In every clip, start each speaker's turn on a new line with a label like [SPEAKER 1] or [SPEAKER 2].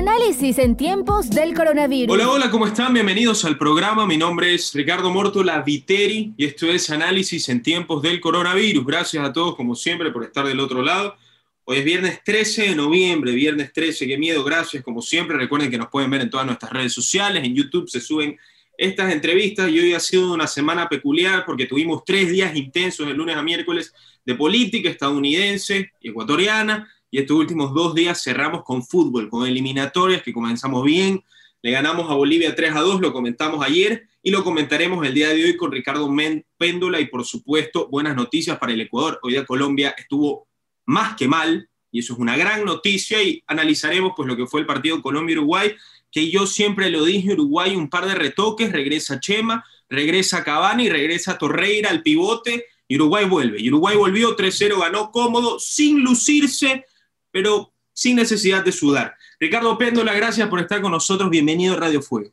[SPEAKER 1] Análisis en tiempos del coronavirus.
[SPEAKER 2] Hola, hola, ¿cómo están? Bienvenidos al programa. Mi nombre es Ricardo Mortola Viteri y esto es Análisis en tiempos del coronavirus. Gracias a todos, como siempre, por estar del otro lado. Hoy es viernes 13 de noviembre, viernes 13, qué miedo, gracias como siempre. Recuerden que nos pueden ver en todas nuestras redes sociales, en YouTube se suben estas entrevistas y hoy ha sido una semana peculiar porque tuvimos tres días intensos de lunes a miércoles de política estadounidense y ecuatoriana y estos últimos dos días cerramos con fútbol, con eliminatorias que comenzamos bien, le ganamos a Bolivia 3 a 2, lo comentamos ayer y lo comentaremos el día de hoy con Ricardo Péndola y por supuesto buenas noticias para el Ecuador. Hoy día Colombia estuvo más que mal y eso es una gran noticia y analizaremos pues lo que fue el partido Colombia-Uruguay, que yo siempre lo dije, Uruguay un par de retoques, regresa Chema, regresa Cavani, regresa Torreira al pivote y Uruguay vuelve. Y Uruguay volvió 3-0, ganó cómodo, sin lucirse, pero sin necesidad de sudar. Ricardo Péndola, gracias por estar con nosotros. Bienvenido a Radio Fuego.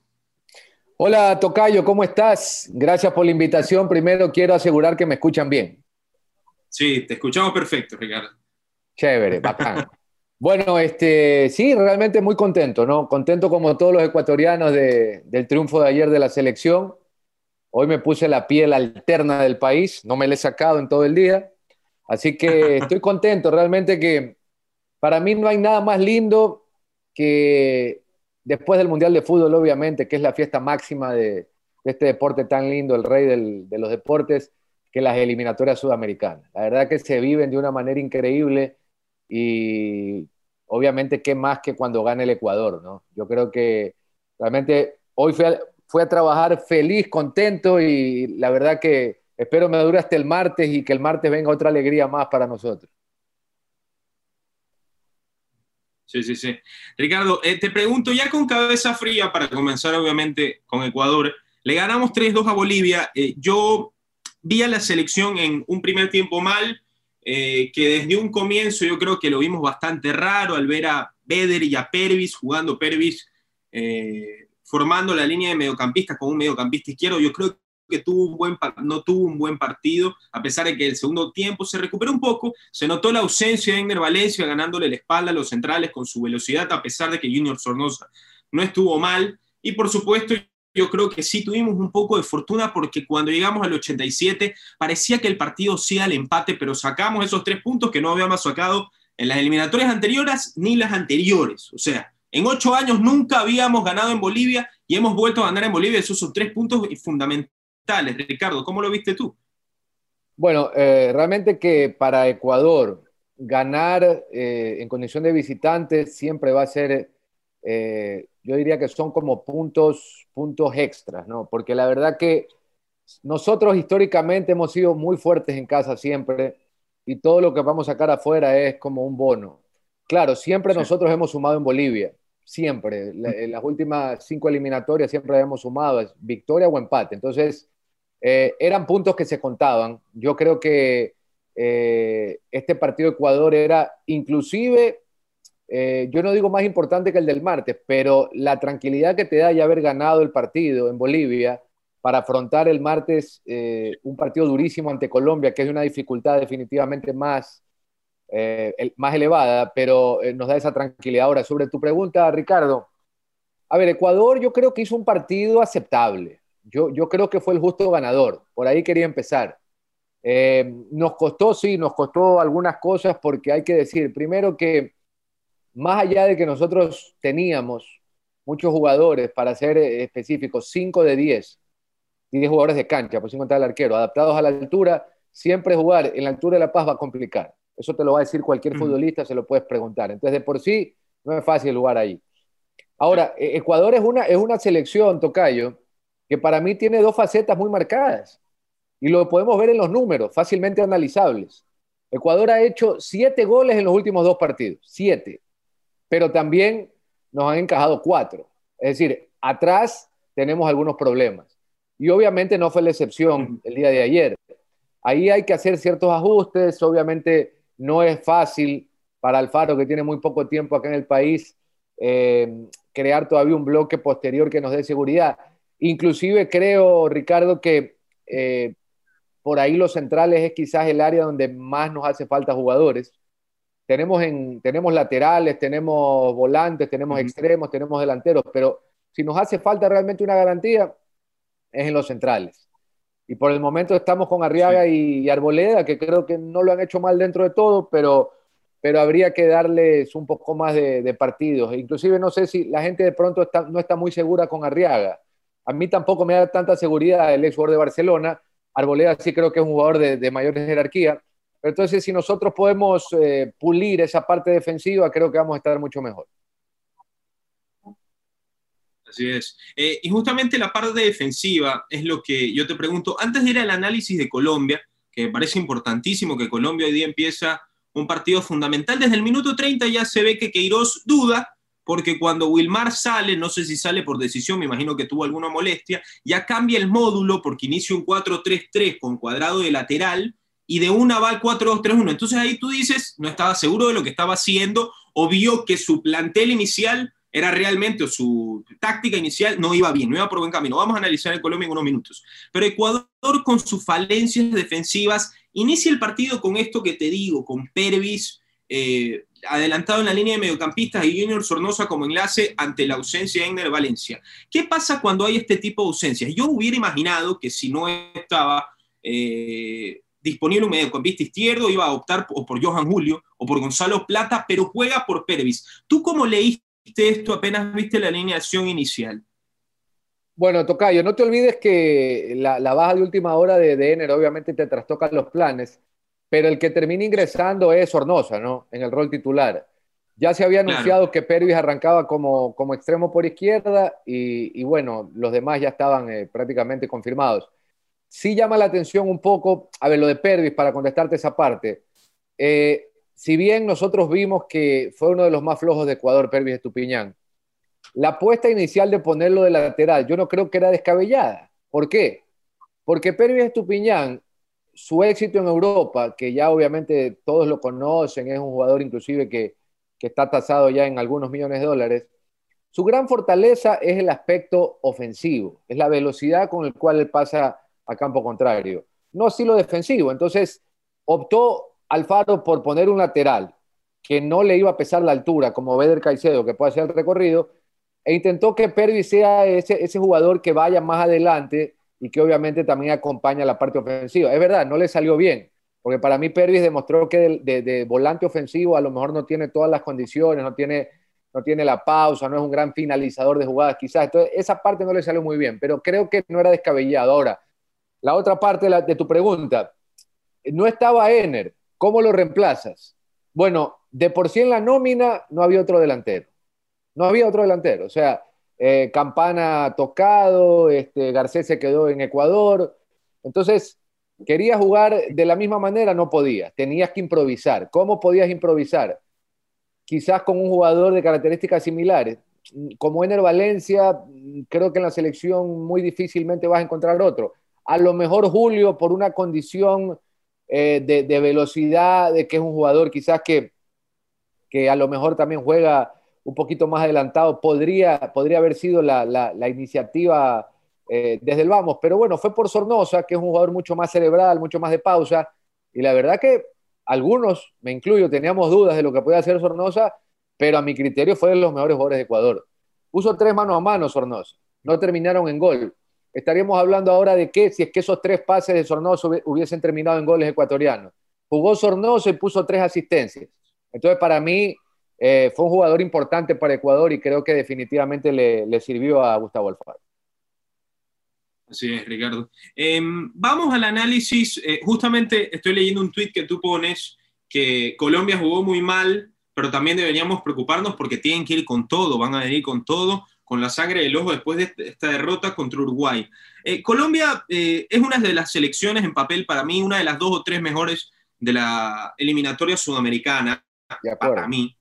[SPEAKER 3] Hola, Tocayo, ¿cómo estás? Gracias por la invitación. Primero quiero asegurar que me escuchan bien.
[SPEAKER 2] Sí, te escuchamos perfecto, Ricardo.
[SPEAKER 3] Chévere, bacán. bueno, este, sí, realmente muy contento, ¿no? Contento como todos los ecuatorianos del triunfo de ayer de la selección. Hoy me puse la piel alterna del país, no me la he sacado en todo el día. Así que estoy contento, realmente que para mí no hay nada más lindo que después del Mundial de Fútbol, obviamente, que es la fiesta máxima de, este deporte tan lindo, el rey de los deportes, que las eliminatorias sudamericanas. La verdad que se viven de una manera increíble y obviamente qué más que cuando gana el Ecuador, ¿no? Yo creo que realmente hoy fui a, trabajar feliz, contento y la verdad que espero me dure hasta el martes y que el martes venga otra alegría más para nosotros.
[SPEAKER 2] Sí, sí, sí. Ricardo, eh, te pregunto ya con cabeza fría para comenzar obviamente con Ecuador. Le ganamos 3-2 a Bolivia. Eh, yo vi a la selección en un primer tiempo mal, eh, que desde un comienzo yo creo que lo vimos bastante raro al ver a Beder y a Pervis jugando Pervis, formando la línea de mediocampistas con un mediocampista izquierdo. Yo creo que tuvo un buen, no tuvo un buen partido, a pesar de que el segundo tiempo se recuperó un poco, se notó la ausencia de Ender Valencia ganándole la espalda a los centrales con su velocidad, a pesar de que Junior Sornosa no estuvo mal, y por supuesto yo creo que sí tuvimos un poco de fortuna porque cuando llegamos al 87 parecía que el partido sí al empate, pero sacamos esos tres puntos que no habíamos sacado en las eliminatorias anteriores ni las anteriores. O sea, en ocho años nunca habíamos ganado en Bolivia y hemos vuelto a ganar en Bolivia. Esos son tres puntos fundamentales Ricardo, ¿cómo lo viste tú?
[SPEAKER 3] Bueno, eh, realmente que para Ecuador ganar eh, en condición de visitante siempre va a ser, eh, yo diría que son como puntos, puntos extras, ¿no? Porque la verdad que nosotros históricamente hemos sido muy fuertes en casa siempre y todo lo que vamos a sacar afuera es como un bono. Claro, siempre nosotros hemos sumado en Bolivia, siempre. en las últimas cinco eliminatorias siempre hemos sumado, es victoria o empate. Entonces, eh, eran puntos que se contaban. Yo creo que eh, este partido de Ecuador era inclusive, eh, yo no digo más importante que el del martes, pero la tranquilidad que te da ya haber ganado el partido en Bolivia para afrontar el martes un partido durísimo ante Colombia, que es una dificultad definitivamente más, más elevada, pero nos da esa tranquilidad. Ahora, sobre tu pregunta, Ricardo, a ver, Ecuador yo creo que hizo un partido aceptable. Yo, creo que fue el justo ganador. Por ahí quería empezar. Eh, nos costó, sí, nos costó algunas cosas porque hay que decir, primero que más allá de que nosotros teníamos muchos jugadores, para ser específicos, 5 de 10, 10 jugadores de cancha, por sin contar al arquero, adaptados a la altura, siempre jugar en la altura de La Paz va a complicar. Eso te lo va a decir cualquier futbolista, se lo puedes preguntar. Entonces, de por sí, no es fácil jugar ahí. Ahora, e-, Ecuador es una, es una selección, Tocayo, que para mí tiene dos facetas muy marcadas y lo podemos ver en los números, fácilmente analizables. Ecuador ha hecho siete goles en los últimos dos partidos, siete, pero también nos han encajado cuatro. Es decir, atrás tenemos algunos problemas. Y obviamente no fue la excepción el día de ayer. Ahí hay que hacer ciertos ajustes, obviamente no es fácil para Alfaro, que tiene muy poco tiempo acá en el país, eh, crear todavía un bloque posterior que nos dé seguridad. Inclusive creo, Ricardo, que eh, por ahí los centrales es quizás el área donde más nos hace falta jugadores. tenemos, en, tenemos laterales, tenemos volantes, tenemos extremos, tenemos delanteros, pero si nos hace falta realmente una garantía, es en los centrales. Y por el momento estamos con Arriaga y, Arboleda, que creo que no lo han hecho mal dentro de todo, pero, pero habría que darles un poco más de, partidos. Inclusive no sé si la gente de pronto está, no está muy segura con Arriaga. A mí tampoco me da tanta seguridad el ex jugador de Barcelona. Arboleda sí creo que es un jugador de, mayor jerarquía, entonces, si nosotros podemos eh, pulir esa parte defensiva, creo que vamos a estar mucho mejor.
[SPEAKER 2] Así es. Eh, y justamente la parte defensiva es lo que yo te pregunto. Antes de ir al análisis de Colombia, que me parece importantísimo que Colombia hoy día empieza un partido fundamental. Desde el minuto 30 ya se ve que Queiroz duda, porque cuando Wilmar sale, no sé si sale por decisión, me imagino que tuvo alguna molestia, ya cambia el módulo porque inicia un 4-3-3 con cuadrado de lateral y de una va al 4-2-3-1. Entonces ahí tú dices, no estaba seguro de lo que estaba haciendo o vio que su plantel inicial era realmente, o su táctica inicial no iba bien, no iba por buen camino. Vamos a analizar el Colombia en unos minutos. Pero Ecuador con sus falencias defensivas inicia el partido con esto que te digo, con Pervis eh, adelantado en la línea de mediocampistas y Junior Sornosa como enlace ante la ausencia de Egner Valencia. ¿Qué pasa cuando hay este tipo de ausencias? Yo hubiera imaginado que si no estaba... Eh, disponible un mediocampista izquierdo, iba a optar o por Johan Julio o por Gonzalo Plata, pero juega por Pervis. ¿Tú cómo leíste esto apenas viste la alineación inicial?
[SPEAKER 3] Bueno, Tocayo, no te olvides que la, baja de última hora de, de Ener obviamente te trastoca los planes, pero el que termina ingresando es Sornosa, ¿no? En el rol titular. Ya se había anunciado que Pervis arrancaba como, como extremo por izquierda y, bueno, los demás ya estaban eh, prácticamente confirmados sí llama la atención un poco, a ver, lo de Pervis, para contestarte esa parte. Eh, si bien nosotros vimos que fue uno de los más flojos de Ecuador, Pervis Estupiñán, la apuesta inicial de ponerlo de lateral, yo no creo que era descabellada. ¿Por qué? Porque Pervis Estupiñán, su éxito en Europa, que ya obviamente todos lo conocen, es un jugador inclusive que, que está tasado ya en algunos millones de dólares, su gran fortaleza es el aspecto ofensivo, es la velocidad con la cual él pasa a campo contrario. No así lo defensivo. Entonces, optó Alfaro por poner un lateral que no le iba a pesar la altura, como Beder Caicedo, que puede hacer el recorrido, e intentó que Pervis sea ese, ese jugador que vaya más adelante y que obviamente también acompaña la parte ofensiva. Es verdad, no le salió bien, porque para mí Pervis demostró que de, volante ofensivo a lo mejor no tiene todas las condiciones, no tiene, no tiene la pausa, no es un gran finalizador de jugadas, quizás. Entonces, esa parte no le salió muy bien, pero creo que no era descabellado. Ahora, la otra parte de, tu pregunta, no estaba Ener, ¿cómo lo reemplazas? Bueno, de por sí en la nómina no había otro delantero. No había otro delantero. O sea, eh, Campana tocado, este, Garcés se quedó en Ecuador. Entonces, quería jugar de la misma manera, no podía. Tenías que improvisar. ¿Cómo podías improvisar? Quizás con un jugador de características similares. Como Ener Valencia, creo que en la selección muy difícilmente vas a encontrar otro. A lo mejor Julio, por una condición eh, de, velocidad, de que es un jugador quizás que, que a lo mejor también juega un poquito más adelantado, podría, podría haber sido la, iniciativa eh, desde el vamos. Pero bueno, fue por Sornosa, que es un jugador mucho más cerebral, mucho más de pausa. Y la verdad que algunos, me incluyo, teníamos dudas de lo que podía hacer Sornosa, pero a mi criterio fue de los mejores jugadores de Ecuador. Puso tres manos a mano Sornosa, no terminaron en gol estaríamos hablando ahora de que si es que esos tres pases de Sornoso hubiesen terminado en goles ecuatorianos. Jugó Sornoso y puso tres asistencias. Entonces, para mí, eh, fue un jugador importante para Ecuador y creo que definitivamente le, sirvió a Gustavo Alfaro.
[SPEAKER 2] Así es, Ricardo. Em, vamos al análisis. Eh, justamente estoy leyendo un tuit que tú pones que Colombia jugó muy mal, pero también deberíamos preocuparnos porque tienen que ir con todo, van a venir con todo con la sangre del ojo después de esta derrota contra Uruguay. Eh, Colombia es una de las selecciones en papel, para mí, una de las dos o tres mejores de la eliminatoria sudamericana, para mí,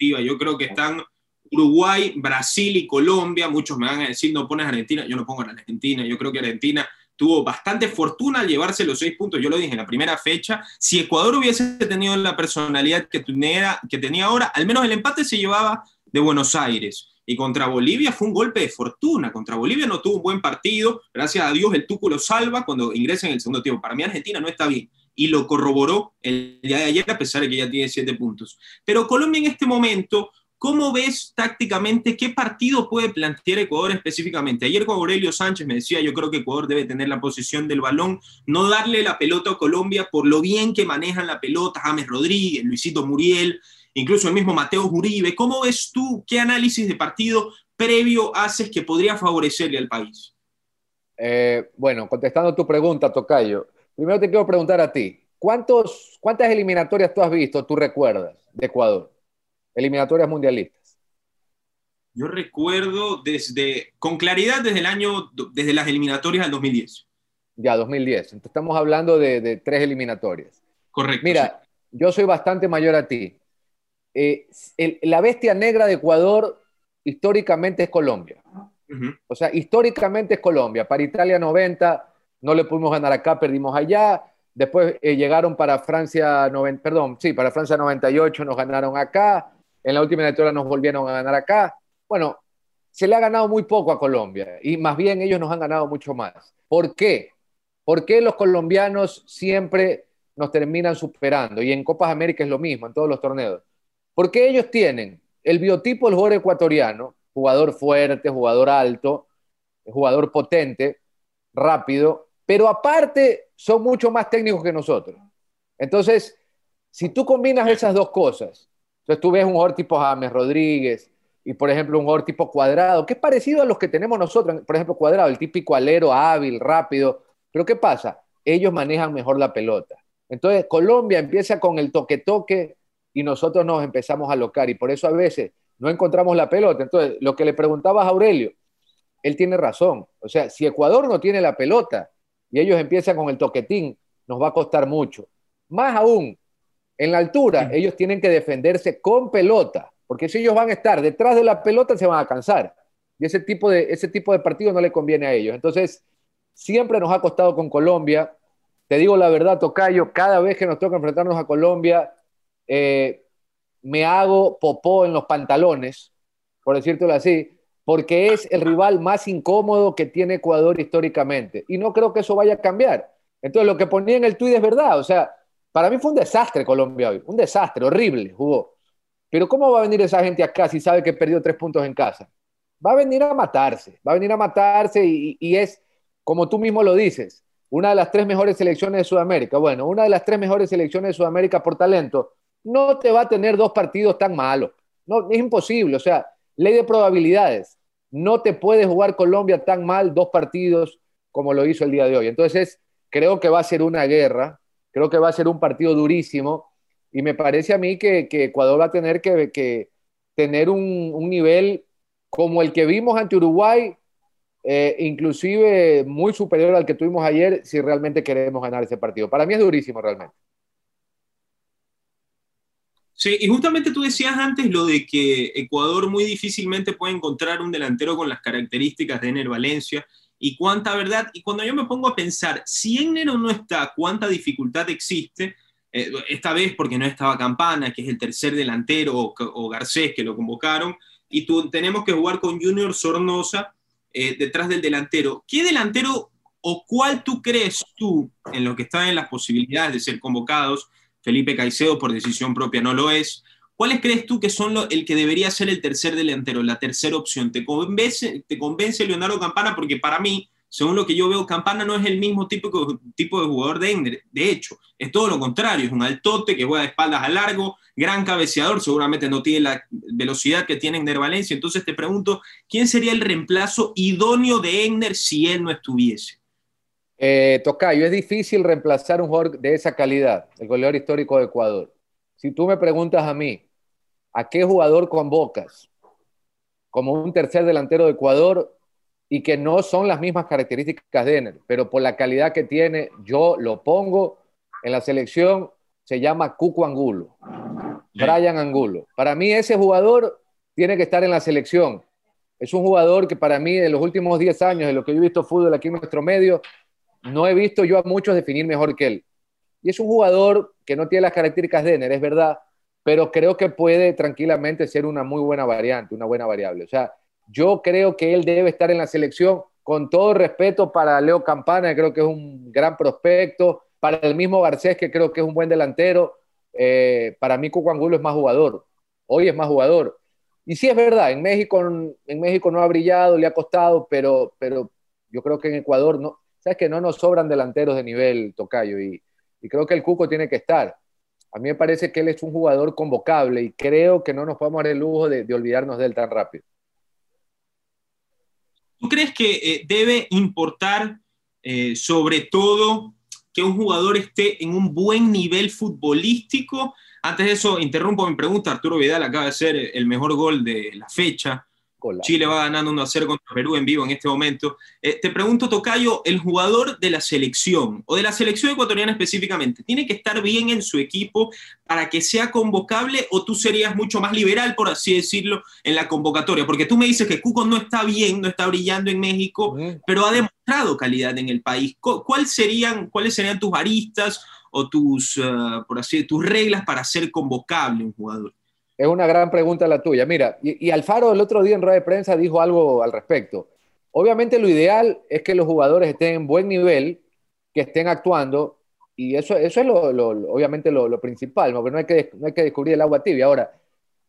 [SPEAKER 2] Yo creo que están Uruguay, Brasil y Colombia. Muchos me van a decir, no pones Argentina. Yo no pongo a Argentina. Yo creo que Argentina tuvo bastante fortuna al llevarse los seis puntos. Yo lo dije en la primera fecha. Si Ecuador hubiese tenido la personalidad que tenía, que tenía ahora, al menos el empate se llevaba de Buenos Aires. Y contra Bolivia fue un golpe de fortuna. Contra Bolivia no tuvo un buen partido. Gracias a Dios el Tuco lo salva cuando ingresa en el segundo tiempo. Para mí Argentina no está bien. Y lo corroboró el día de ayer, a pesar de que ya tiene siete puntos. Pero Colombia en este momento, ¿cómo ves tácticamente qué partido puede plantear Ecuador específicamente? Ayer con Aurelio Sánchez me decía, yo creo que Ecuador debe tener la posición del balón, no darle la pelota a Colombia por lo bien que manejan la pelota, James Rodríguez, Luisito Muriel, incluso el mismo Mateo Uribe. ¿Cómo ves tú qué análisis de partido previo haces que podría favorecerle al país?
[SPEAKER 3] Eh, bueno, contestando tu pregunta, Tocayo, primero te quiero preguntar a ti, ¿cuántos, ¿cuántas eliminatorias tú has visto, tú recuerdas, de Ecuador? Eliminatorias mundialistas.
[SPEAKER 2] Yo recuerdo desde, con claridad desde el año, desde las eliminatorias del 2010.
[SPEAKER 3] Ya, 2010. Entonces estamos hablando de, tres eliminatorias.
[SPEAKER 2] Correcto.
[SPEAKER 3] Mira, yo soy bastante mayor a ti. Eh, la bestia negra de Ecuador históricamente es Colombia. O sea, históricamente es Colombia. Para Italia 90 no le pudimos ganar acá, perdimos allá. Después eh, llegaron para Francia, 90, perdón, sí, para Francia 98 nos ganaron acá. En la última eliminatoria nos volvieron a ganar acá. Bueno, se le ha ganado muy poco a Colombia y más bien ellos nos han ganado mucho más. ¿Por qué? ¿Por qué los colombianos siempre nos terminan superando? Y en Copas América es lo mismo, en todos los torneos. Porque ellos tienen el biotipo del jugador ecuatoriano, jugador fuerte, jugador alto, jugador potente, rápido, pero aparte son mucho más técnicos que nosotros. Entonces, si tú combinas esas dos cosas, entonces tú ves un jugador tipo James Rodríguez y, por ejemplo, un jugador tipo Cuadrado, que es parecido a los que tenemos nosotros, por ejemplo, Cuadrado, el típico alero hábil, rápido, pero ¿qué pasa? Ellos manejan mejor la pelota. Entonces, Colombia empieza con el toque-toque y nosotros nos empezamos a locar y por eso a veces no encontramos la pelota. Entonces, lo que le preguntabas a Aurelio, él tiene razón. O sea, si Ecuador no tiene la pelota y ellos empiezan con el toquetín, nos va a costar mucho. Más aún, en la altura, ellos tienen que defenderse con pelota, porque si ellos van a estar detrás de la pelota, se van a cansar. Y ese tipo de, ese tipo de partido no le conviene a ellos. Entonces, siempre nos ha costado con Colombia. Te digo la verdad, Tocayo, cada vez que nos toca enfrentarnos a Colombia, eh, me hago popó en los pantalones, por decírtelo así, porque es el rival más incómodo que tiene Ecuador históricamente. Y no creo que eso vaya a cambiar. Entonces, lo que ponía en el tuit es verdad. O sea, para mí fue un desastre Colombia hoy, un desastre, horrible, jugó. Pero ¿cómo va a venir esa gente acá si sabe que perdió tres puntos en casa? Va a venir a matarse, va a venir a matarse y, y es, como tú mismo lo dices, una de las tres mejores selecciones de Sudamérica. Bueno, una de las tres mejores selecciones de Sudamérica por talento no te va a tener dos partidos tan malos. No, es imposible. O sea, ley de probabilidades. No te puede jugar Colombia tan mal dos partidos como lo hizo el día de hoy. Entonces, creo que va a ser una guerra. Creo que va a ser un partido durísimo. Y me parece a mí que, Ecuador va a tener que, tener un, nivel como el que vimos ante Uruguay, eh, inclusive muy superior al que tuvimos ayer, si realmente queremos ganar ese partido. Para mí es durísimo realmente.
[SPEAKER 2] Sí, y justamente tú decías antes lo de que Ecuador muy difícilmente puede encontrar un delantero con las características de Ener Valencia y cuánta verdad. Y cuando yo me pongo a pensar, si Ener no está, cuánta dificultad existe, eh, esta vez porque no estaba Campana, que es el tercer delantero, o, Garcés, que lo convocaron, y tú, tenemos que jugar con Junior Sornosa eh, detrás del delantero. ¿Qué delantero o cuál tú crees tú, en lo que están en las posibilidades de ser convocados, Felipe Caicedo por decisión propia no lo es. ¿Cuáles crees tú que son el que debería ser el tercer delantero, la tercera opción? ¿Te convence, ¿Te convence Leonardo Campana? Porque para mí, según lo que yo veo, Campana no es el mismo tipo, de jugador de Ender. De hecho, es todo lo contrario. Es un altote que juega de espaldas a largo, gran cabeceador, seguramente no tiene la velocidad que tiene Ender Valencia. Entonces te pregunto, ¿quién sería el reemplazo idóneo de Ender si él no estuviese?
[SPEAKER 3] Eh, Tocayo, es difícil reemplazar un jugador de esa calidad, el goleador histórico de Ecuador. Si tú me preguntas a mí, ¿a qué jugador convocas como un tercer delantero de Ecuador y que no son las mismas características de Ener, pero por la calidad que tiene, yo lo pongo en la selección, se llama Cuco Angulo, Brian Angulo. Para mí ese jugador tiene que estar en la selección. Es un jugador que para mí en los últimos 10 años, de lo que yo he visto fútbol aquí en nuestro medio, no he visto yo a muchos definir mejor que él. Y es un jugador que no tiene las características de Ener, es verdad, pero creo que puede tranquilamente ser una muy buena variante, una buena variable. O sea, yo creo que él debe estar en la selección con todo respeto para Leo Campana, creo que es un gran prospecto, para el mismo Garcés, que creo que es un buen delantero, eh, para mí Cuco Angulo es más jugador. Hoy es más jugador. Y sí es verdad, en México, en México no ha brillado, le ha costado, pero, pero yo creo que en Ecuador no, sabes que no nos sobran delanteros de nivel tocayo y, creo que el Cuco tiene que estar. A mí me parece que él es un jugador convocable y creo que no nos podemos dar el lujo de, olvidarnos de él tan rápido.
[SPEAKER 2] ¿Tú crees que eh, debe importar eh, sobre todo que un jugador esté en un buen nivel futbolístico? Antes de eso, interrumpo mi pregunta. Arturo Vidal acaba de ser el mejor gol de la fecha. Chile va ganando 1 a 0 contra Perú en vivo en este momento. Eh, te pregunto, Tocayo, el jugador de la selección, o de la selección ecuatoriana específicamente, ¿tiene que estar bien en su equipo para que sea convocable o tú serías mucho más liberal, por así decirlo, en la convocatoria? Porque tú me dices que Cuco no está bien, no está brillando en México, pero ha demostrado calidad en el país. ¿Cuál serían, ¿Cuáles serían tus aristas o tus, eh, por así, tus reglas para ser convocable un jugador?
[SPEAKER 3] Es una gran pregunta la tuya. Mira, y, Alfaro el otro día en rueda de prensa dijo algo al respecto. Obviamente lo ideal es que los jugadores estén en buen nivel, que estén actuando, y eso, eso es lo, obviamente lo, principal, porque no hay, que, no hay que descubrir el agua tibia. Ahora,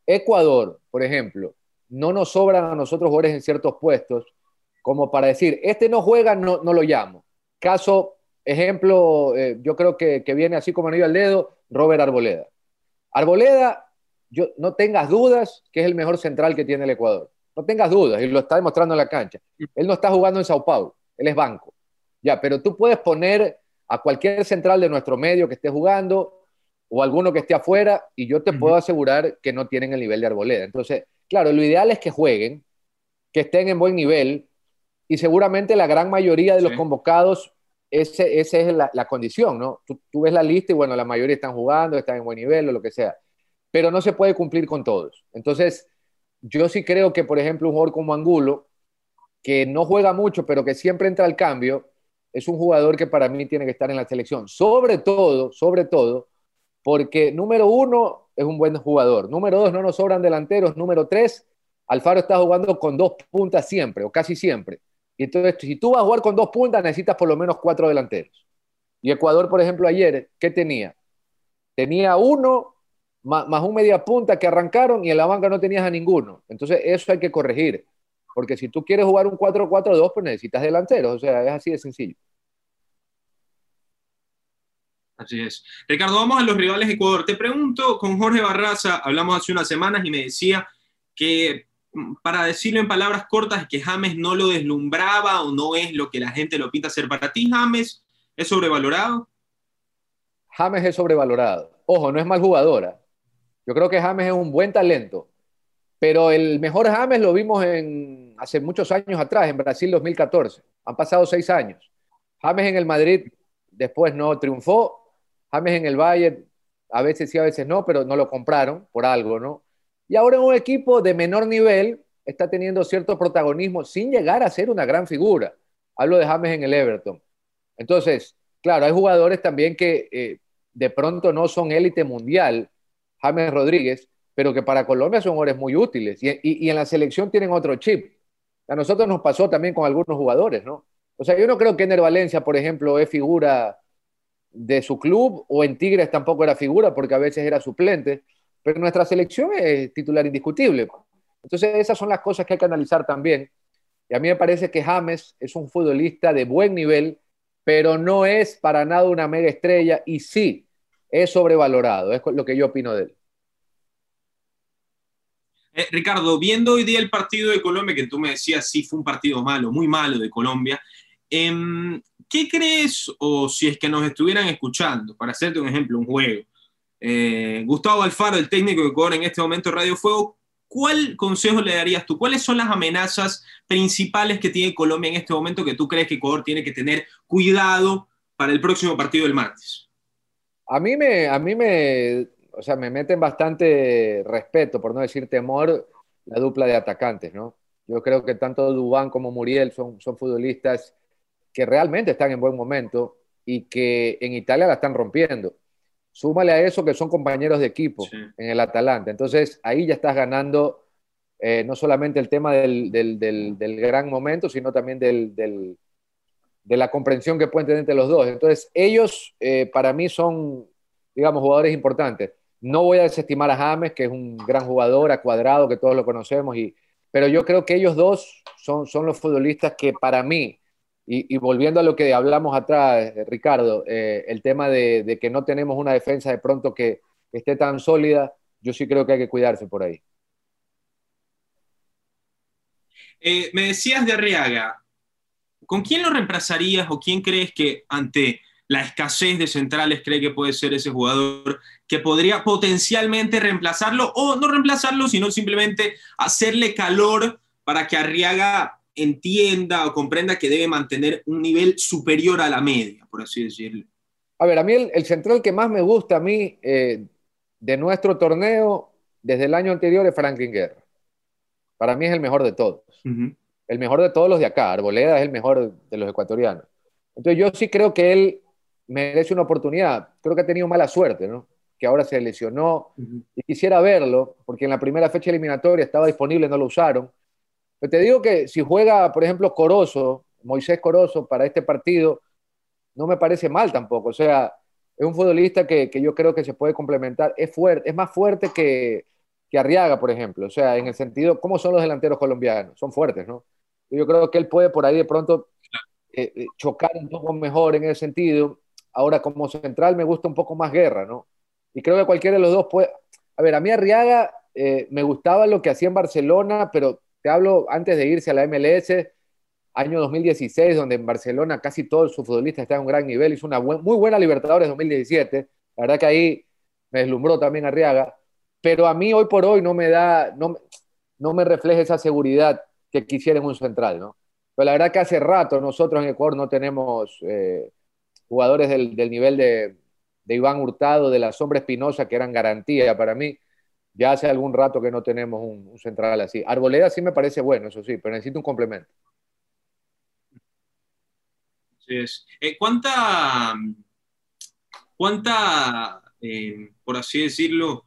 [SPEAKER 3] Ecuador, por ejemplo, no nos sobran a nosotros jugadores en ciertos puestos como para decir, este no juega, no, no lo llamo. Caso, ejemplo, eh, yo creo que, que viene así como anillo al dedo, Robert Arboleda. Arboleda yo, no tengas dudas que es el mejor central que tiene el Ecuador. No tengas dudas, y lo está demostrando en la cancha. Él no está jugando en Sao Paulo, él es banco. Ya, pero tú puedes poner a cualquier central de nuestro medio que esté jugando o alguno que esté afuera y yo te puedo asegurar que no tienen el nivel de Arboleda. Entonces, claro, lo ideal es que jueguen, que estén en buen nivel y seguramente la gran mayoría de los convocados, ese, esa es la, condición, ¿no? Tú, tú, ves la lista y bueno, la mayoría están jugando, están en buen nivel o lo que sea pero no se puede cumplir con todos. Entonces, yo sí creo que, por ejemplo, un jugador como Angulo, que no juega mucho, pero que siempre entra al cambio, es un jugador que para mí tiene que estar en la selección. Sobre todo, sobre todo, porque número uno es un buen jugador. Número dos, no nos sobran delanteros. Número tres, Alfaro está jugando con dos puntas siempre, o casi siempre. Y entonces, si tú vas a jugar con dos puntas, necesitas por lo menos cuatro delanteros. Y Ecuador, por ejemplo, ayer, ¿qué tenía? Tenía uno más, un media punta que arrancaron y en la banca no tenías a ninguno. Entonces, eso hay que corregir. Porque si tú quieres jugar un 4-4-2, pues necesitas delanteros. O sea, es así de sencillo.
[SPEAKER 2] Así es. Ricardo, vamos a los rivales de Ecuador. Te pregunto, con Jorge Barraza, hablamos hace unas semanas y me decía que, mm, para decirlo en palabras cortas, que James no lo deslumbraba o no es lo que la gente lo pinta ser. Para ti, James, ¿es sobrevalorado?
[SPEAKER 3] James es sobrevalorado. Ojo, no es mal jugadora. Yo creo que James es un buen talento, pero el mejor James lo vimos en, hace muchos años atrás, en Brasil 2014. Han pasado seis años. James en el Madrid después no triunfó. James en el Bayern a veces sí, a veces no, pero no lo compraron por algo, ¿no? Y ahora en un equipo de menor nivel está teniendo cierto protagonismo sin llegar a ser una gran figura. Hablo de James en el Everton. Entonces, claro, hay jugadores también que eh, de pronto no son élite mundial, James Rodríguez, pero que para Colombia son jugadores muy útiles y, en la selección tienen otro chip. A nosotros nos pasó también con algunos jugadores, ¿no? O sea, yo no creo que Ener Valencia, por ejemplo, es figura de su club o en Tigres tampoco era figura porque a veces era suplente, pero nuestra selección es titular indiscutible. Entonces, esas son las cosas que hay que analizar también. Y a mí me parece que James es un futbolista de buen nivel, pero no es para nada una mega estrella y sí, es sobrevalorado, es lo que yo opino de él.
[SPEAKER 2] Eh, Ricardo, viendo hoy día el partido de Colombia, que tú me decías, sí, fue un partido malo, muy malo de Colombia, em, ¿qué crees, o si es que nos estuvieran escuchando, para hacerte un ejemplo, un juego, eh, Gustavo Alfaro, el técnico que cobra en este momento Radio Fuego, ¿cuál consejo le darías tú? ¿Cuáles son las amenazas principales que tiene Colombia en este momento que tú crees que Ecuador tiene que tener cuidado para el próximo partido del martes?
[SPEAKER 3] A mí me, a mí me, o sea, me meten bastante respeto, por no decir temor, la dupla de atacantes, ¿no? Yo creo que tanto Dubán como Muriel son, son futbolistas que realmente están en buen momento y que en Italia la están rompiendo. Súmale a eso que son compañeros de equipo en el Atalanta. Entonces ahí ya estás ganando eh, no solamente el tema del, del, del, gran momento, sino también del, de la comprensión que pueden tener entre los dos. Entonces, ellos eh, para mí son, digamos, jugadores importantes. No voy a desestimar a James, que es un gran jugador, a Cuadrado, que todos lo conocemos, y, pero yo creo que ellos dos son, son los futbolistas que para mí, y, volviendo a lo que hablamos atrás, eh, Ricardo, eh, el tema de, que no tenemos una defensa de pronto que esté tan sólida, yo sí creo que hay que cuidarse por ahí.
[SPEAKER 2] me decías de Arriaga, ¿con quién lo reemplazarías o quién crees que ante la escasez de centrales cree que puede ser ese jugador que podría potencialmente reemplazarlo o no reemplazarlo, sino simplemente hacerle calor para que Arriaga entienda o comprenda que debe mantener un nivel superior a la media, por así decirlo.
[SPEAKER 3] A ver, a mí el, central que más me gusta a mí eh, de nuestro torneo desde el año anterior es Franklin Guerra. Para mí es el mejor de todos. El mejor de todos los de acá. Arboleda es el mejor de los ecuatorianos. Entonces yo sí creo que él merece una oportunidad. Creo que ha tenido mala suerte, ¿no? Que ahora se lesionó y quisiera verlo, porque en la primera fecha eliminatoria estaba disponible, no lo usaron. Pero te digo que si juega, por ejemplo, Corozo, Moisés Corozo, para este partido, no me parece mal tampoco. O sea, es un futbolista que, que yo creo que se puede complementar. Es, fuerte, es más fuerte que, que Arriaga, por ejemplo. O sea, en el sentido, ¿cómo son los delanteros colombianos? Son fuertes, ¿no? Yo creo que él puede por ahí de pronto eh, eh, chocar un poco mejor en ese sentido. Ahora, como central, me gusta un poco más guerra, ¿no? Y creo que cualquiera de los dos puede. A ver, a mí Arriaga eh, me gustaba lo que hacía en Barcelona, pero te hablo antes de irse a la MLS, año 2016, donde en Barcelona casi todos sus futbolistas estaban en un gran nivel. Hizo una muy buena Libertadores 2017. La verdad que ahí me deslumbró también Arriaga. Pero a mí hoy por hoy no me da, no, no me refleja esa seguridad que quisiera en un central, ¿no? Pero la verdad que hace rato nosotros en Ecuador no tenemos. Eh, jugadores del, nivel de, Iván Hurtado, de la Sombra Espinosa, que eran garantía para mí. Ya hace algún rato que no tenemos un, central así. Arboleda sí me parece bueno, eso sí, pero necesito un complemento.
[SPEAKER 2] es. Eh, ¿Cuánta, cuánta eh, por así decirlo,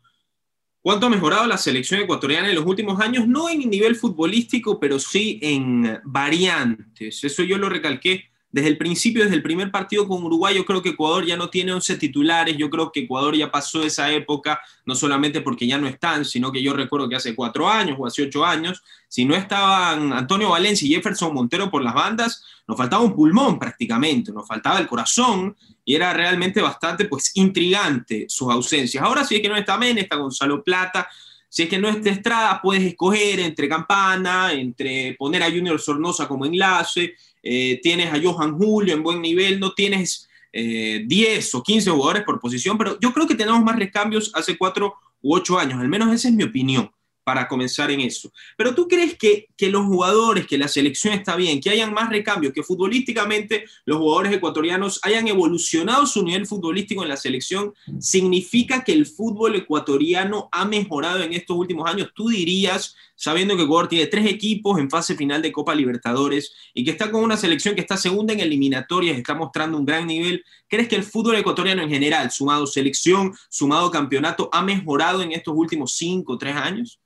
[SPEAKER 2] cuánto ha mejorado la selección ecuatoriana en los últimos años? No en nivel futbolístico, pero sí en variantes. Eso yo lo recalqué desde el principio, desde el primer partido con Uruguay, yo creo que Ecuador ya no tiene 11 titulares, yo creo que Ecuador ya pasó esa época, no solamente porque ya no están, sino que yo recuerdo que hace cuatro años o hace ocho años, si no estaban Antonio Valencia y Jefferson Montero por las bandas, nos faltaba un pulmón prácticamente, nos faltaba el corazón y era realmente bastante pues intrigante sus ausencias. Ahora sí es que no está Men, está Gonzalo Plata, si es que no está Estrada, puedes escoger entre Campana, entre poner a Junior Sornosa como enlace, eh, tienes a Johan Julio en buen nivel, no tienes 10 eh, o 15 jugadores por posición, pero yo creo que tenemos más recambios hace 4 u 8 años, al menos esa es mi opinión para comenzar en eso. Pero tú crees que, que, los jugadores, que la selección está bien, que hayan más recambios, que futbolísticamente los jugadores ecuatorianos hayan evolucionado su nivel futbolístico en la selección, significa que el fútbol ecuatoriano ha mejorado en estos últimos años. Tú dirías, sabiendo que Ecuador tiene tres equipos en fase final de Copa Libertadores y que está con una selección que está segunda en eliminatorias, está mostrando un gran nivel, ¿crees que el fútbol ecuatoriano en general, sumado selección, sumado campeonato, ha mejorado en estos últimos cinco o tres años?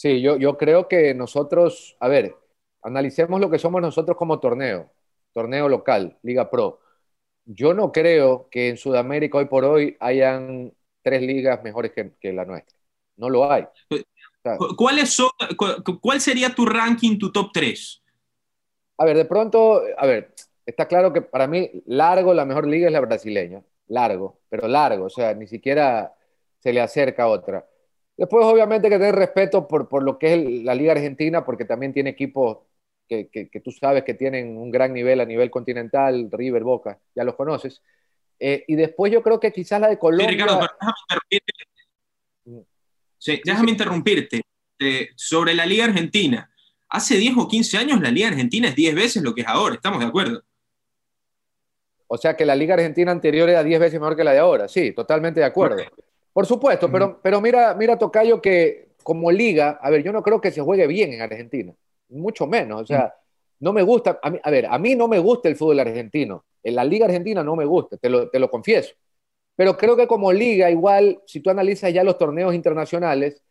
[SPEAKER 3] Sí, yo, yo creo que nosotros, a ver, analicemos lo que somos nosotros como torneo, torneo local, Liga Pro. Yo no creo que en Sudamérica hoy por hoy hayan tres ligas mejores que, la nuestra. No lo hay.
[SPEAKER 2] ¿Cuáles son, ¿Cuál sería tu ranking, tu top 3?
[SPEAKER 3] A ver, de pronto, a ver, está claro que para mí largo la mejor liga es la brasileña, largo, pero largo, o sea, ni siquiera se le acerca a otra. Después, obviamente, que tener respeto por, por lo que es la Liga Argentina, porque también tiene equipos que, que, tú sabes que tienen un gran nivel a nivel continental, River, Boca, ya los conoces. Eh, y después yo creo que quizás la de Colombia... Sí, Ricardo, déjame interrumpirte.
[SPEAKER 2] Mm. Sí, déjame interrumpirte. Eh, sobre la Liga Argentina. Hace 10 o 15 años la Liga Argentina es 10 veces lo que es ahora, ¿estamos de acuerdo?
[SPEAKER 3] O sea que la Liga Argentina anterior era 10 veces mejor que la de ahora, sí, totalmente de acuerdo. Por supuesto, pero, pero mira, mira, Tocayo, que como liga, a ver, yo no creo que se juegue bien en Argentina, mucho menos. O sea, no me gusta, a, mí, a ver, a mí no me gusta el fútbol argentino. En la liga argentina no me gusta, te lo, te lo confieso. Pero creo que como liga, igual, si tú analizas ya los torneos internacionales,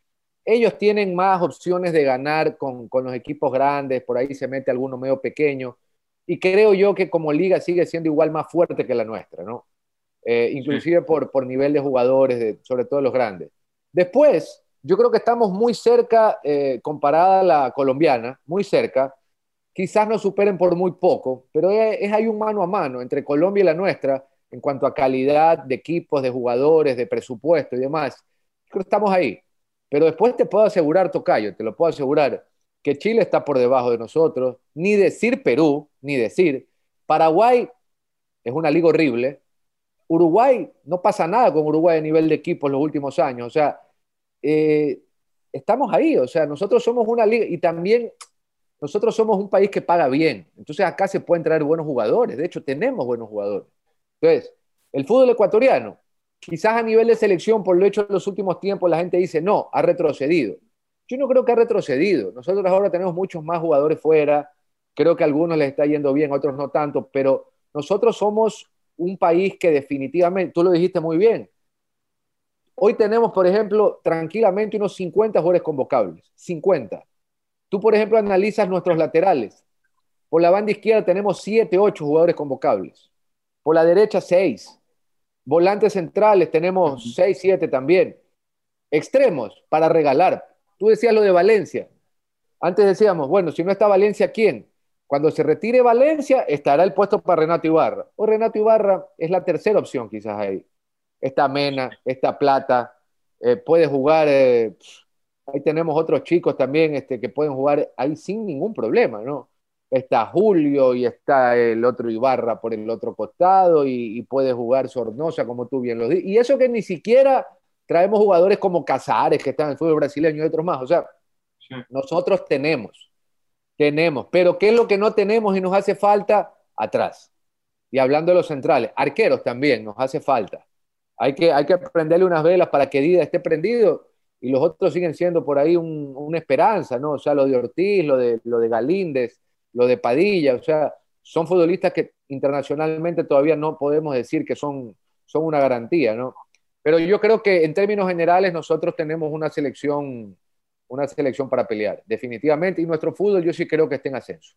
[SPEAKER 3] ellos tienen más opciones de ganar con, con los equipos grandes, por ahí se mete alguno medio pequeño. y creo yo que como liga sigue siendo igual más fuerte que la nuestra, ¿no? Eh, inclusive por, por nivel de jugadores, sobre todo los grandes. Después, yo creo que estamos muy cerca, eh, comparada a la colombiana, muy cerca. Quizás nos superen por muy poco, pero es, es, hay un mano a mano entre Colombia y la nuestra en cuanto a calidad de equipos, de jugadores, de presupuesto y demás. Creo que estamos ahí. Pero después te puedo asegurar, Tocayo, te lo puedo asegurar, que Chile está por debajo de nosotros, ni decir Perú, ni decir Paraguay es una liga horrible. Uruguay, no pasa nada con Uruguay a nivel de equipo en los últimos años. O sea, eh, estamos ahí. O sea, nosotros somos una liga y también nosotros somos un país que paga bien. Entonces acá se pueden traer buenos jugadores. De hecho, tenemos buenos jugadores. Entonces, el fútbol ecuatoriano, quizás a nivel de selección, por lo hecho en los últimos tiempos, la gente dice, no, ha retrocedido. Yo no creo que ha retrocedido. Nosotros ahora tenemos muchos más jugadores fuera. Creo que a algunos les está yendo bien, a otros no tanto, pero nosotros somos un país que definitivamente, tú lo dijiste muy bien, hoy tenemos, por ejemplo, tranquilamente unos 50 jugadores convocables. 50. Tú, por ejemplo, analizas nuestros laterales. Por la banda izquierda tenemos 7, 8 jugadores convocables. Por la derecha, 6. Volantes centrales tenemos 6, 7 también. Extremos para regalar. Tú decías lo de Valencia. Antes decíamos, bueno, si no está Valencia, ¿quién? Cuando se retire Valencia, estará el puesto para Renato Ibarra. O Renato Ibarra es la tercera opción quizás ahí. Está Mena, está Plata, eh, puede jugar, eh, ahí tenemos otros chicos también este, que pueden jugar ahí sin ningún problema, ¿no? está Julio y está el otro Ibarra por el otro costado y, puede jugar Sornosa, como tú bien lo dices. Y eso que ni siquiera traemos jugadores como Casares, que están en el fútbol brasileño y otros más. O sea, nosotros tenemos, tenemos, pero ¿qué es lo que no tenemos y nos hace falta? Atrás. Y hablando de los centrales, arqueros también nos hace falta. Hay que, hay que unas velas para que Dida esté prendido y los otros siguen siendo por ahí una esperanza, ¿no? O sea, lo de Ortiz, lo de, lo de Galíndez, lo de Padilla, o sea, son futbolistas que internacionalmente todavía no podemos decir que son, son una garantía, ¿no? Pero yo creo que en términos generales nosotros tenemos una selección, una selección para pelear, definitivamente, y nuestro fútbol yo sí creo que está en ascenso.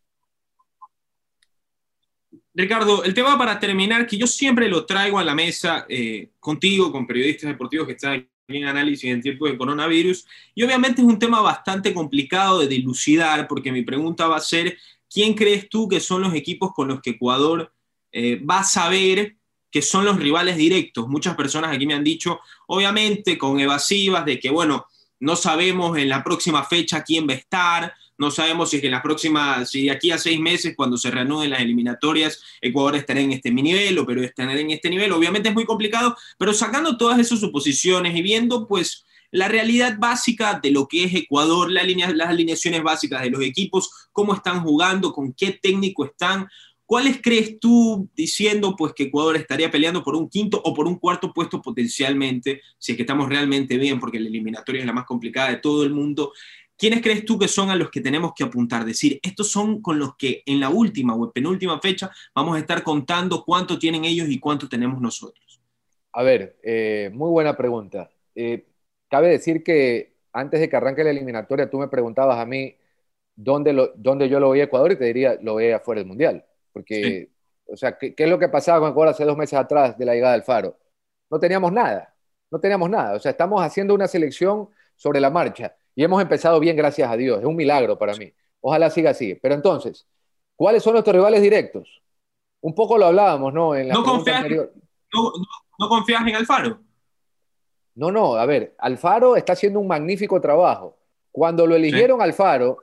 [SPEAKER 2] Ricardo, el tema para terminar, que yo siempre lo traigo a la mesa eh, contigo, con periodistas deportivos que están en análisis en tiempo de coronavirus, y obviamente es un tema bastante complicado de dilucidar, porque mi pregunta va a ser ¿quién crees tú que son los equipos con los que Ecuador eh, va a saber que son los rivales directos? Muchas personas aquí me han dicho, obviamente con evasivas, de que, bueno, no sabemos en la próxima fecha quién va a estar, no sabemos si es que en la próxima, si de aquí a seis meses, cuando se reanuden las eliminatorias, Ecuador estará en este nivel o Perú estará en este nivel. Obviamente es muy complicado, pero sacando todas esas suposiciones y viendo, pues, la realidad básica de lo que es Ecuador, las alineaciones básicas de los equipos, cómo están jugando, con qué técnico están. ¿Cuáles crees tú diciendo pues que Ecuador estaría peleando por un quinto o por un cuarto puesto potencialmente, si es que estamos realmente bien, porque la eliminatoria es la más complicada de todo el mundo? ¿Quiénes crees tú que son a los que tenemos que apuntar? Decir, estos son con los que en la última o penúltima fecha vamos a estar contando cuánto tienen ellos y cuánto tenemos nosotros.
[SPEAKER 3] A ver, eh, muy buena pregunta. Eh, Cabe decir que antes de que arranque la eliminatoria, tú me preguntabas a mí dónde, dónde yo lo veía Ecuador y te diría, lo veía fuera del Mundial. Porque, o sea, ¿qué, es lo que pasaba con Ecuador hace dos meses atrás de la llegada del Faro? No teníamos nada, no teníamos nada. O sea, estamos haciendo una selección sobre la marcha y hemos empezado bien, gracias a Dios. Es un milagro para mí. Ojalá siga así. Pero entonces, ¿cuáles son nuestros rivales directos? Un poco lo hablábamos, ¿no?
[SPEAKER 2] En la no, confías, no, no, no confías en Alfaro.
[SPEAKER 3] No, no, a ver, Alfaro está haciendo un magnífico trabajo. Cuando lo eligieron Alfaro,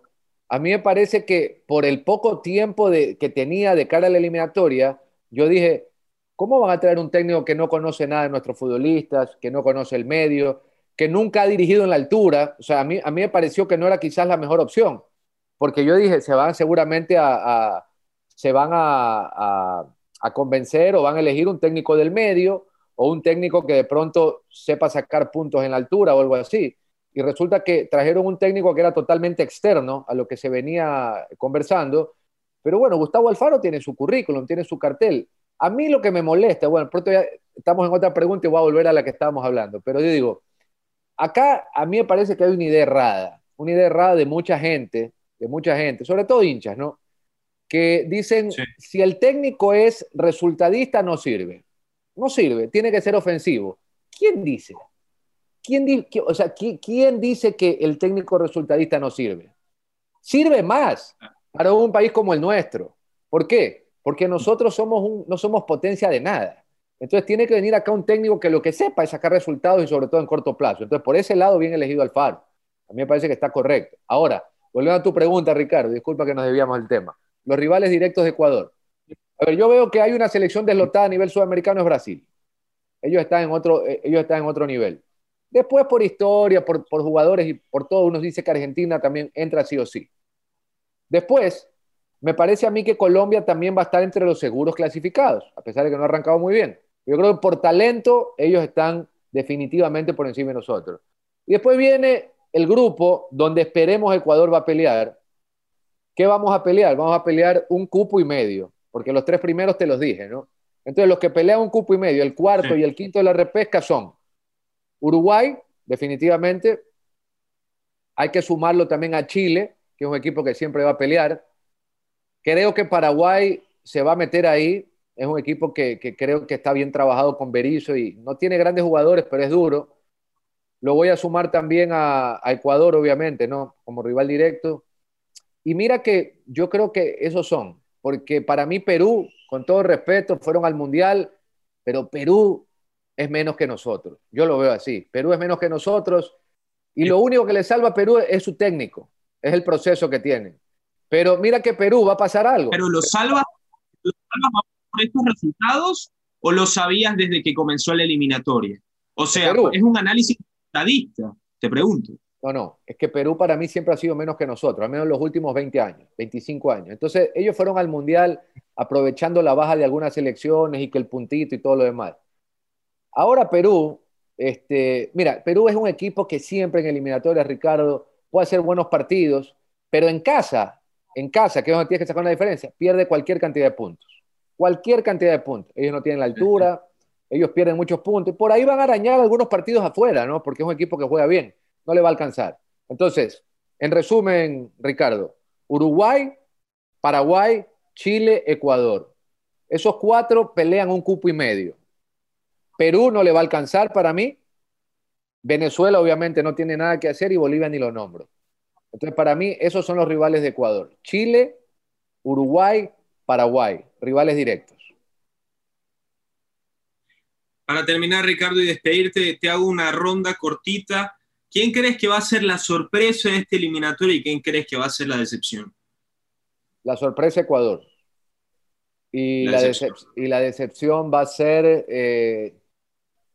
[SPEAKER 3] a mí me parece que por el poco tiempo que tenía de cara a la eliminatoria, yo dije, ¿cómo van a traer un técnico que no conoce nada de nuestros futbolistas, que no conoce el medio, que nunca ha dirigido en la altura? O sea, a mí, a mí me pareció que no era quizás la mejor opción, porque yo dije, se van seguramente a, se van a, a convencer o van a elegir un técnico del medio o un técnico que de pronto sepa sacar puntos en la altura o algo así. Y resulta que trajeron un técnico que era totalmente externo a lo que se venía conversando. Pero bueno, Gustavo Alfaro tiene su currículum, tiene su cartel. A mí lo que me molesta, bueno, pronto ya estamos en otra pregunta y voy a volver a la que estábamos hablando, pero yo digo, acá a mí me parece que hay una idea errada, una idea errada de mucha gente, de mucha gente, sobre todo hinchas, ¿no? que dicen, si el técnico es resultadista, no sirve. No sirve, tiene que ser ofensivo. ¿Quién dice? ¿Quién, o sea, ¿quién dice que el técnico resultadista no sirve? Sirve más para un país como el nuestro. ¿Por qué? Porque nosotros somos no somos potencia de nada. Entonces tiene que venir acá un técnico que lo que sepa es sacar resultados y sobre todo en corto plazo. Entonces por ese lado bien elegido Alfaro. A mí me parece que está correcto. Ahora, volviendo a tu pregunta, Ricardo, disculpa que nos debíamos el tema. Los rivales directos de Ecuador. A ver, yo veo que hay una selección deslotada a nivel sudamericano es Brasil. Ellos están en otro, eh, ellos están en otro nivel. Después, por historia, por, por jugadores y por todo, uno dice que Argentina también entra sí o sí. Después, me parece a mí que Colombia también va a estar entre los seguros clasificados, a pesar de que no ha arrancado muy bien. Yo creo que por talento ellos están definitivamente por encima de nosotros. Y después viene el grupo donde esperemos Ecuador va a pelear. ¿Qué vamos a pelear? Vamos a pelear un cupo y medio, porque los tres primeros te los dije, ¿no? Entonces los que pelean un cupo y medio, el cuarto y el quinto de la repesca son Uruguay, definitivamente. Hay que sumarlo también a Chile, que es un equipo que siempre va a pelear. Creo que Paraguay se va a meter ahí. Es un equipo que, creo que está bien trabajado con Berizzo y no tiene grandes jugadores, pero es duro. Lo voy a sumar también a, Ecuador, obviamente, ¿no? Como rival directo. Y mira que yo creo que esos son, porque para mí Perú, con todo respeto, fueron al Mundial, pero Perú es menos que nosotros. Yo lo veo así. Perú es menos que nosotros y lo único que le salva a Perú es su técnico, es el proceso que tienen. Pero mira que Perú va a pasar algo.
[SPEAKER 2] Pero lo salva, ¿lo salva por estos resultados o lo sabías desde que comenzó la eliminatoria? O sea, es un análisis estadista, te pregunto.
[SPEAKER 3] No, no, es que Perú para mí siempre ha sido menos que nosotros, al menos en los últimos 20 años, 25 años. Entonces, ellos fueron al Mundial aprovechando la baja de algunas selecciones y que el puntito y todo lo demás. Ahora Perú, este, mira, Perú es un equipo que siempre en eliminatorias, Ricardo, puede hacer buenos partidos, pero en casa, en casa, que es donde tienes que sacar una diferencia, pierde cualquier cantidad de puntos. Cualquier cantidad de puntos. Ellos no tienen la altura, ellos pierden muchos puntos. Por ahí van a arañar algunos partidos afuera, ¿no? Porque es un equipo que juega bien. No le va a alcanzar. Entonces, en resumen, Ricardo, Uruguay, Paraguay, Chile, Ecuador. Esos cuatro pelean un cupo y medio. Perú no le va a alcanzar para mí. Venezuela obviamente no tiene nada que hacer y Bolivia ni lo nombro. Entonces, para mí, esos son los rivales de Ecuador. Chile, Uruguay, Paraguay, rivales directos.
[SPEAKER 2] Para terminar, Ricardo, y despedirte, te hago una ronda cortita. ¿Quién crees que va a ser la sorpresa en este eliminatorio y quién crees que va a ser la decepción?
[SPEAKER 3] La sorpresa Ecuador. Y la, decepción. va a ser eh,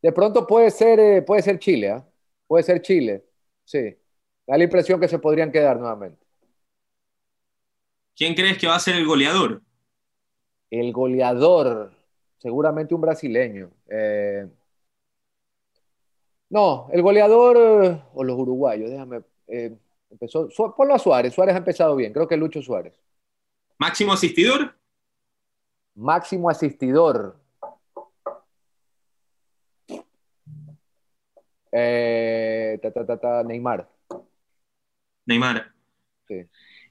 [SPEAKER 3] de pronto puede ser, eh, puede ser Chile, ¿ah? puede ser Chile, sí. Da la impresión que se podrían quedar nuevamente.
[SPEAKER 2] ¿Quién crees que va a ser el goleador?
[SPEAKER 3] El goleador, seguramente un brasileño. Eh, no, el goleador o los uruguayos, déjame. Eh, empezó, ponlo a Suárez, Suárez ha empezado bien, creo que Lucho Suárez.
[SPEAKER 2] ¿Máximo asistidor?
[SPEAKER 3] Máximo asistidor. Eh, Neymar.
[SPEAKER 2] Neymar.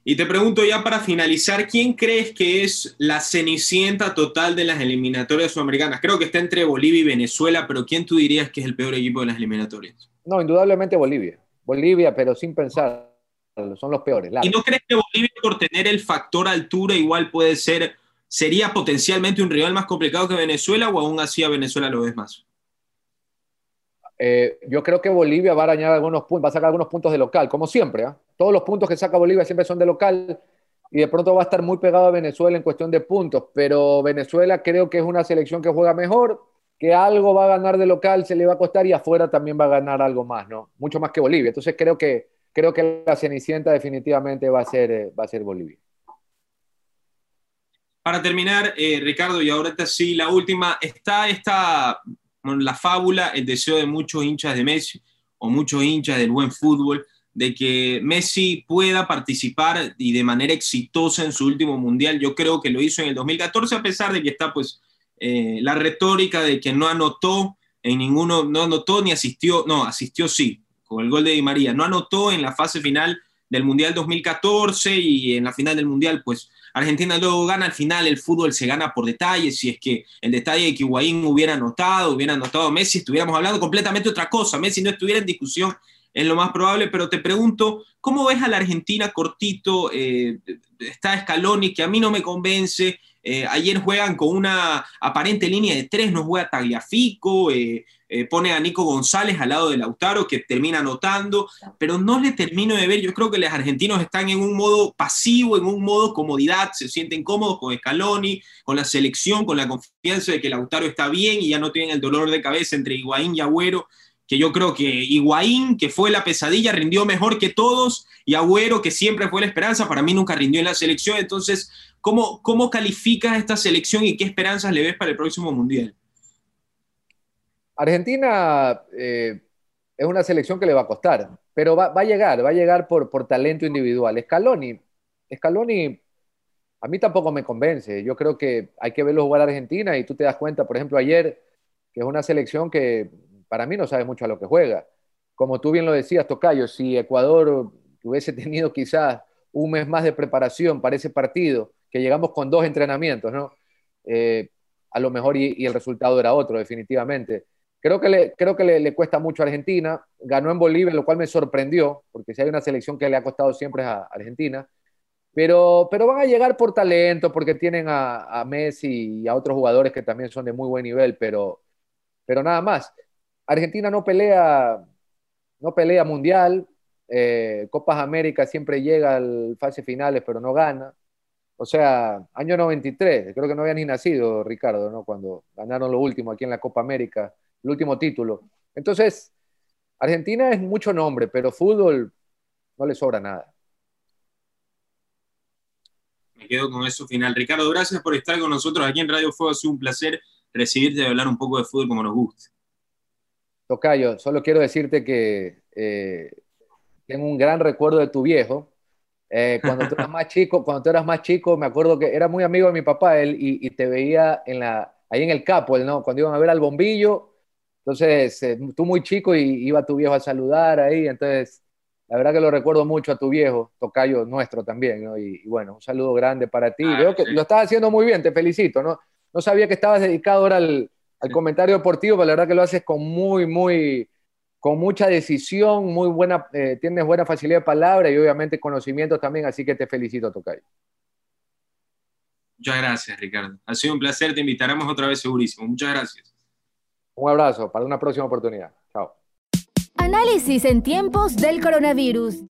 [SPEAKER 2] Y te pregunto ya para finalizar, ¿quién crees que es la cenicienta total de las eliminatorias sudamericanas? Creo que está entre Bolivia y Venezuela, pero ¿quién tú dirías que es el peor equipo de las eliminatorias?
[SPEAKER 3] No, indudablemente Bolivia. Bolivia, pero sin pensar, son los peores.
[SPEAKER 2] ¿Y no crees que Bolivia por tener el factor altura igual puede ser, sería potencialmente un rival más complicado que Venezuela o aún así a Venezuela lo ves más?
[SPEAKER 3] Eh, yo creo que Bolivia va a arañar algunos puntos, va a sacar algunos puntos de local, como siempre. ¿ah? Todos los puntos que saca Bolivia siempre son de local y de pronto va a estar muy pegado a Venezuela en cuestión de puntos. Pero Venezuela creo que es una selección que juega mejor, que algo va a ganar de local, se le va a costar y afuera también va a ganar algo más, ¿no? Mucho más que Bolivia. Entonces creo que, creo que la cenicienta definitivamente va a ser, eh, va a ser Bolivia.
[SPEAKER 2] Para terminar, eh, Ricardo, y ahora sí, la última, está esta la fábula, el deseo de muchos hinchas de Messi o muchos hinchas del buen fútbol de que Messi pueda participar y de manera exitosa en su último mundial. Yo creo que lo hizo en el 2014, a pesar de que está pues eh, la retórica de que no anotó en ninguno, no anotó ni asistió, no, asistió sí, con el gol de Di María, no anotó en la fase final del Mundial 2014 y en la final del Mundial, pues Argentina luego gana al final, el fútbol se gana por detalles, si es que el detalle de que hubiera anotado, hubiera anotado Messi, estuviéramos hablando completamente otra cosa, Messi no estuviera en discusión es lo más probable, pero te pregunto, ¿cómo ves a la Argentina cortito? Eh, está Scaloni, que a mí no me convence. Eh, ayer juegan con una aparente línea de tres, no juega Tagliafico, eh, pone a Nico González al lado de Lautaro, que termina anotando, pero no le termino de ver. Yo creo que los argentinos están en un modo pasivo, en un modo comodidad, se sienten cómodos con Scaloni, con la selección, con la confianza de que Lautaro está bien y ya no tienen el dolor de cabeza entre Higuaín y Agüero que yo creo que Higuaín, que fue la pesadilla, rindió mejor que todos, y Agüero, que siempre fue la esperanza, para mí nunca rindió en la selección. Entonces, ¿cómo, cómo calificas esta selección y qué esperanzas le ves para el próximo Mundial?
[SPEAKER 3] Argentina eh, es una selección que le va a costar, pero va, a llegar, va a llegar por, por talento individual. Scaloni, Scaloni a mí tampoco me convence. Yo creo que hay que verlo jugar a Argentina y tú te das cuenta, por ejemplo, ayer, que es una selección que para mí no sabe mucho a lo que juega. Como tú bien lo decías, Tocayo, si Ecuador hubiese tenido quizás un mes más de preparación para ese partido, que llegamos con dos entrenamientos, ¿no? Eh, a lo mejor y, el resultado era otro, definitivamente. Creo que, le, creo que le, cuesta mucho a Argentina. Ganó en Bolivia, lo cual me sorprendió, porque si hay una selección que le ha costado siempre a Argentina. Pero, pero van a llegar por talento, porque tienen a, a Messi y a otros jugadores que también son de muy buen nivel, pero, pero nada más. Argentina no pelea, no pelea mundial, eh, Copas América siempre llega al fase finales, pero no gana. O sea, año 93, creo que no había ni nacido Ricardo, ¿no? Cuando ganaron lo último aquí en la Copa América, el último título. Entonces, Argentina es mucho nombre, pero fútbol no le sobra nada.
[SPEAKER 2] Me quedo con eso final. Ricardo, gracias por estar con nosotros aquí en Radio Fuego. Ha sido un placer recibirte y hablar un poco de fútbol como nos gusta.
[SPEAKER 3] Tocayo, solo quiero decirte que eh, tengo un gran recuerdo de tu viejo. Eh, cuando tú eras más chico, cuando tú eras más chico, me acuerdo que era muy amigo de mi papá él y, te veía en la, ahí en el capo, ¿no? Cuando iban a ver al bombillo. Entonces, eh, tú muy chico y iba tu viejo a saludar ahí. Entonces, la verdad que lo recuerdo mucho a tu viejo, Tocayo nuestro también, ¿no? Y, bueno, un saludo grande para ti. Ah, que lo estás haciendo muy bien, te felicito, ¿no? No sabía que estabas dedicado ahora al, al comentario deportivo, pero la verdad que lo haces con muy, muy, con mucha decisión, muy buena, eh, tienes buena facilidad de palabra y obviamente conocimiento también, así que te felicito, Tocayo.
[SPEAKER 2] Muchas gracias, Ricardo. Ha sido un placer, te invitaremos otra vez segurísimo. Muchas gracias.
[SPEAKER 3] Un abrazo, para una próxima oportunidad. Chao.
[SPEAKER 1] Análisis en tiempos del coronavirus.